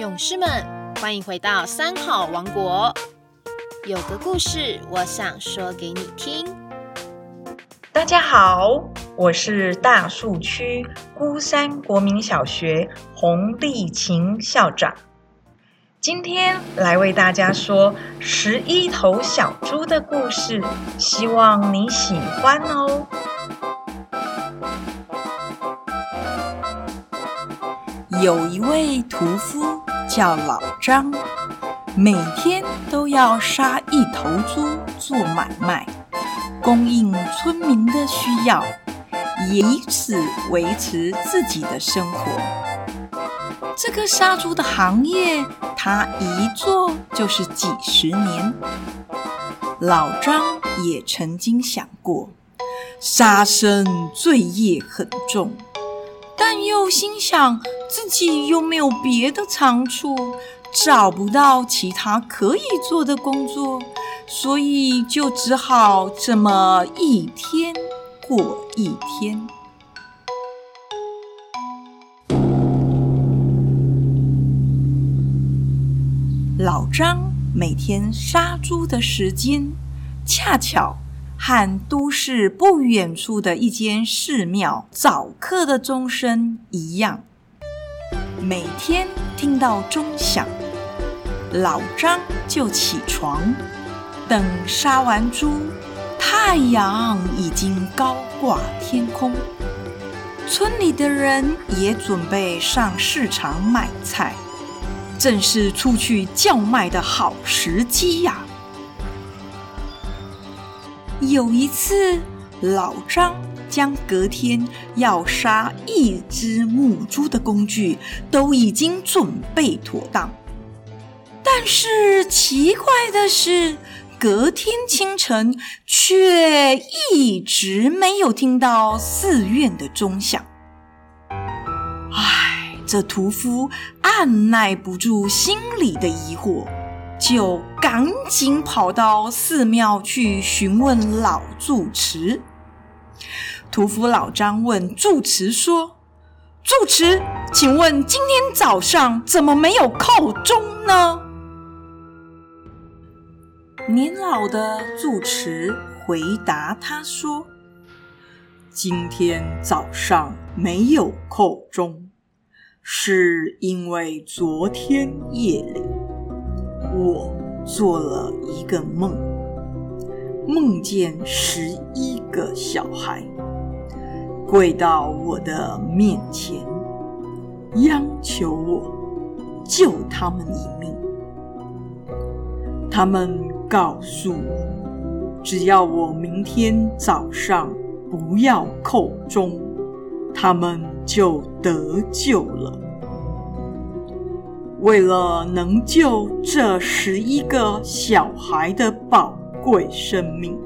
勇士们，欢迎回到三好王国。有个故事，我想说给你听。大家好，我是大树区孤山国民小学洪丽琴校长。今天来为大家说十一头小猪的故事，希望你喜欢哦。有一位屠夫叫老张，每天都要杀一头猪做买卖，供应村民的需要，以此维持自己的生活。这个杀猪的行业，他一做就是几十年。老张也曾经想过，杀生罪业很重。但又心想自己又没有别的长处，找不到其他可以做的工作，所以就只好这么一天过一天。老张每天杀猪的时间，恰巧。和都市不远处的一间寺庙早课的钟声一样，每天听到钟响，老张就起床。等杀完猪，太阳已经高挂天空，村里的人也准备上市场买菜，正是出去叫卖的好时机呀。有一次，老张将隔天要杀一只母猪的工具都已经准备妥当，但是奇怪的是，隔天清晨却一直没有听到寺院的钟响。唉，这屠夫按耐不住心里的疑惑。就赶紧跑到寺庙去询问老住持。屠夫老张问住持说：“住持，请问今天早上怎么没有叩钟呢？”年老的住持回答他说：“今天早上没有叩钟，是因为昨天夜里。”我做了一个梦，梦见十一个小孩跪到我的面前，央求我救他们一命。他们告诉我，只要我明天早上不要叩钟，他们就得救了。为了能救这十一个小孩的宝贵生命，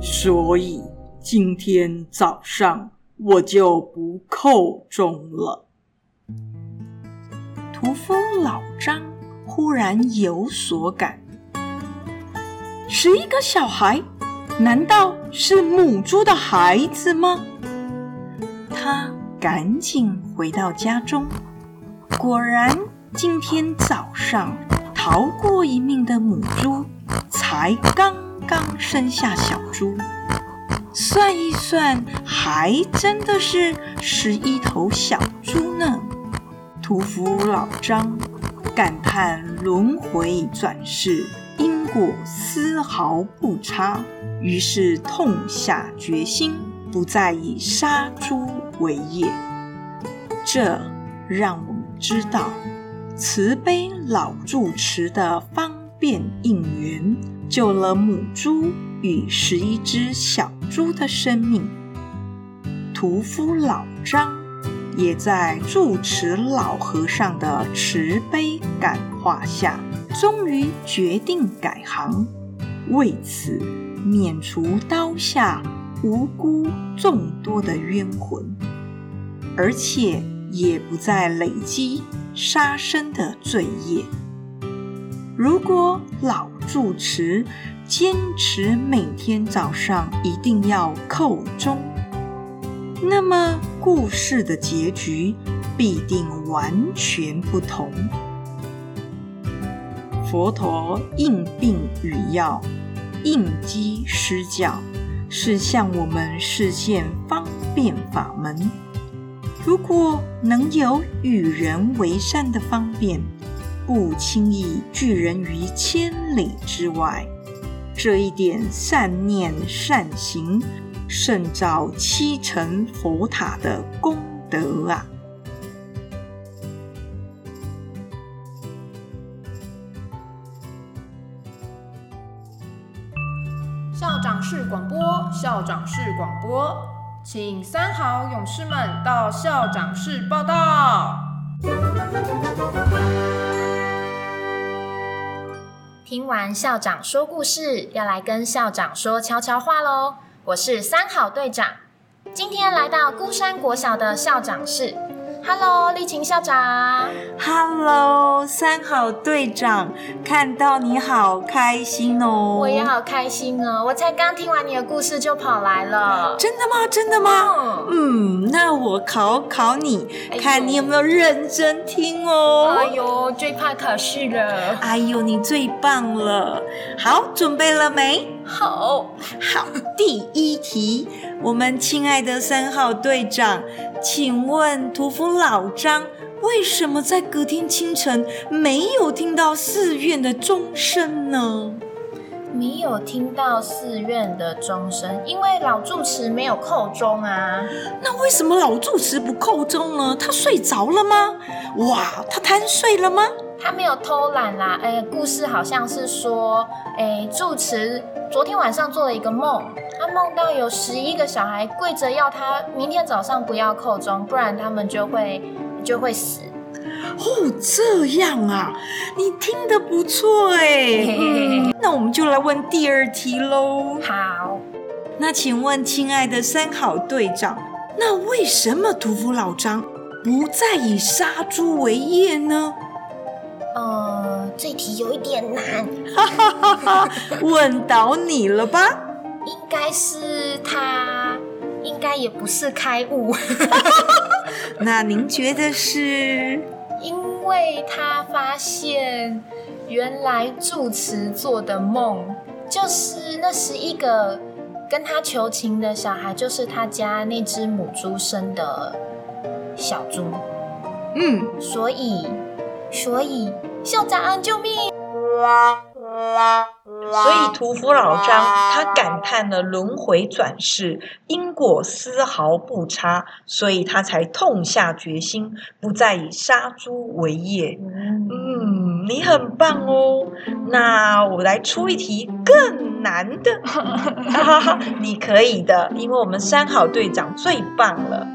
所以今天早上我就不叩钟了。屠夫老张忽然有所感：十一个小孩，难道是母猪的孩子吗？他赶紧回到家中，果然。今天早上逃过一命的母猪，才刚刚生下小猪。算一算，还真的是十一头小猪呢。屠夫老张感叹轮回转世，因果丝毫不差，于是痛下决心，不再以杀猪为业。这让我们知道。慈悲老住持的方便应援，救了母猪与十一只小猪的生命。屠夫老张也在住持老和尚的慈悲感化下，终于决定改行，为此免除刀下无辜众多的冤魂，而且也不再累积。杀生的罪业。如果老住持坚持每天早上一定要叩钟，那么故事的结局必定完全不同。佛陀应病与药，应机施教，是向我们示现方便法门。如果能有与人为善的方便，不轻易拒人于千里之外，这一点善念善行，胜造七层佛塔的功德啊！校长室广播，校长室广播，请三好勇士们到校长室报到。听完校长说故事，要来跟校长说悄悄话喽。我是三好队长，今天来到孤山国小的校长室。Hello，丽琴校长。Hello，三好队长，看到你好开心哦！我也好开心哦！我才刚听完你的故事就跑来了。真的吗？真的吗？嗯，嗯，那我考考你，哎看你有没有认真听哦。哎呦，最怕考试了。哎呦，你最棒了！好，准备了没？好，好，第一题，我们亲爱的三号队长，请问屠夫老张为什么在隔天清晨没有听到寺院的钟声呢？没有听到寺院的钟声，因为老住持没有扣钟啊。那为什么老住持不扣钟呢？他睡着了吗？哇，他贪睡了吗？他没有偷懒啦，哎，故事好像是说，哎，住持昨天晚上做了一个梦，他梦到有十一个小孩跪着要他明天早上不要扣钟，不然他们就会就会死。哦，这样啊，你听得不错哎。嗯，那我们就来问第二题喽。好，那请问，亲爱的三好队长，那为什么屠夫老张不再以杀猪为业呢？呃，这题有一点难，哈哈哈哈！问倒你了吧？应该是他，应该也不是开悟。那您觉得是？因为他发现，原来住持做的梦，就是那十一个跟他求情的小孩，就是他家那只母猪生的小猪，嗯，所以，所以校长救命！所以屠夫老张他感叹了轮回转世因果丝毫不差，所以他才痛下决心，不再以杀猪为业。嗯，你很棒哦。那我来出一题更难的，哈哈哈，你可以的，因为我们三好队长最棒了。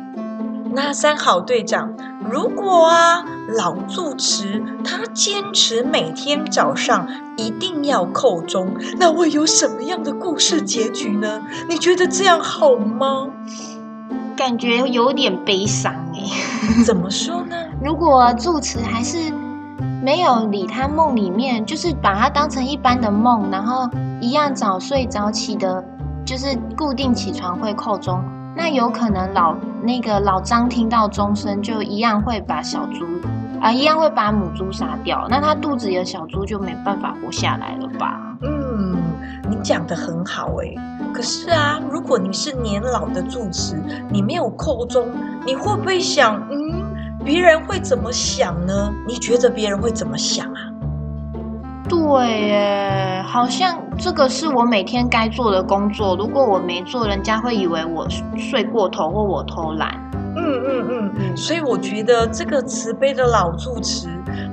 那三好队长，如果啊老住持他坚持每天早上一定要扣钟，那会有什么样的故事结局呢？你觉得这样好吗？感觉有点悲伤哎。怎么说呢？如果住持还是没有理他梦里面，就是把他当成一般的梦，然后一样早睡早起的，就是固定起床会扣钟，那有可能老那个老张听到钟声就一样会把小猪啊、一样会把母猪杀掉，那他肚子里的小猪就没办法活下来了吧？嗯，你讲的很好诶。可是啊，如果你是年老的住持，你没有扣钟，你会不会想，嗯，别人会怎么想呢？你觉得别人会怎么想啊？对耶，好像这个是我每天该做的工作，如果我没做，人家会以为我睡过头或我偷懒。嗯嗯嗯，所以我觉得这个慈悲的老住持，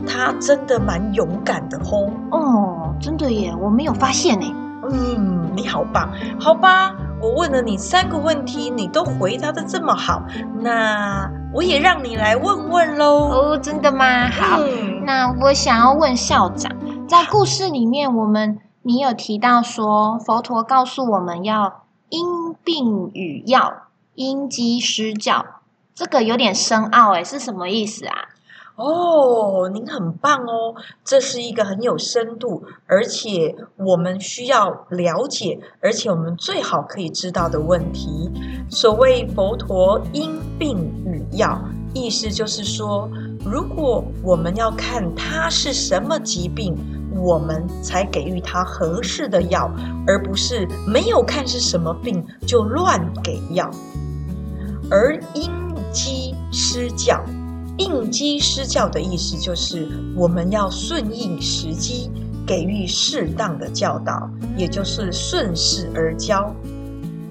他真的蛮勇敢的吼。哦，真的耶，我没有发现呢。嗯，你好棒，好吧？我问了你三个问题，你都回答的这么好，那我也让你来问问喽。哦，真的吗？好，嗯那我想要问校长，在故事里面，我们你有提到说，佛陀告诉我们要因病与药，因机施教，这个有点深奥哎，是什么意思啊？哦，您很棒哦，这是一个很有深度，而且我们需要了解，而且我们最好可以知道的问题。所谓佛陀因病与药，意思就是说，如果我们要看他是什么疾病，我们才给予他合适的药，而不是没有看是什么病就乱给药。而应机施教，应机施教的意思就是我们要顺应时机，给予适当的教导，也就是顺势而教。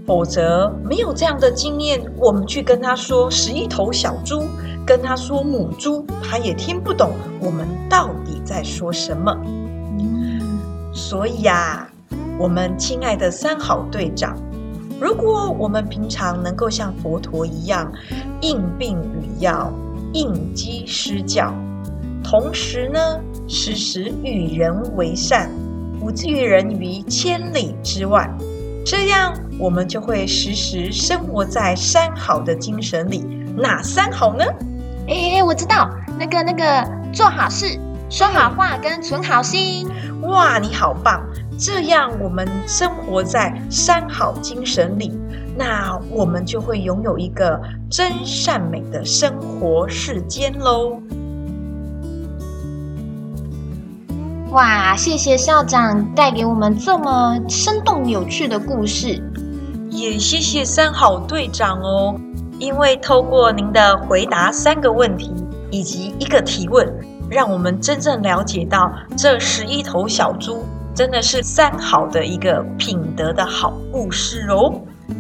否则没有这样的经验，我们去跟他说十一头小猪，跟他说母猪，他也听不懂我们到底在说什么。所以呀，我们亲爱的三好队长。如果我们平常能够像佛陀一样应病与药、应机施教，同时呢，时时与人为善，不拒人于千里之外，这样我们就会时时生活在三好的精神里。哪三好呢？哎，我知道，那个那个，做好事、说好话跟存好心。哇，你好棒！这样，我们生活在三好精神里，那我们就会拥有一个真善美的生活世间喽。哇，谢谢校长带给我们这么生动有趣的故事，也谢谢三好队长哦，因为透过您的回答三个问题以及一个提问，让我们真正了解到这十一头小猪。真的是三好的一个品德的好故事哦！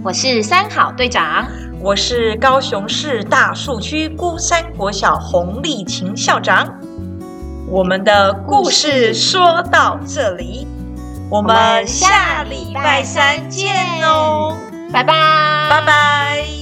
我是三好队长，我是高雄市大树区孤山国小洪丽琴校长。我们的故事说到这里，我们下礼拜三见哦！拜拜，拜拜。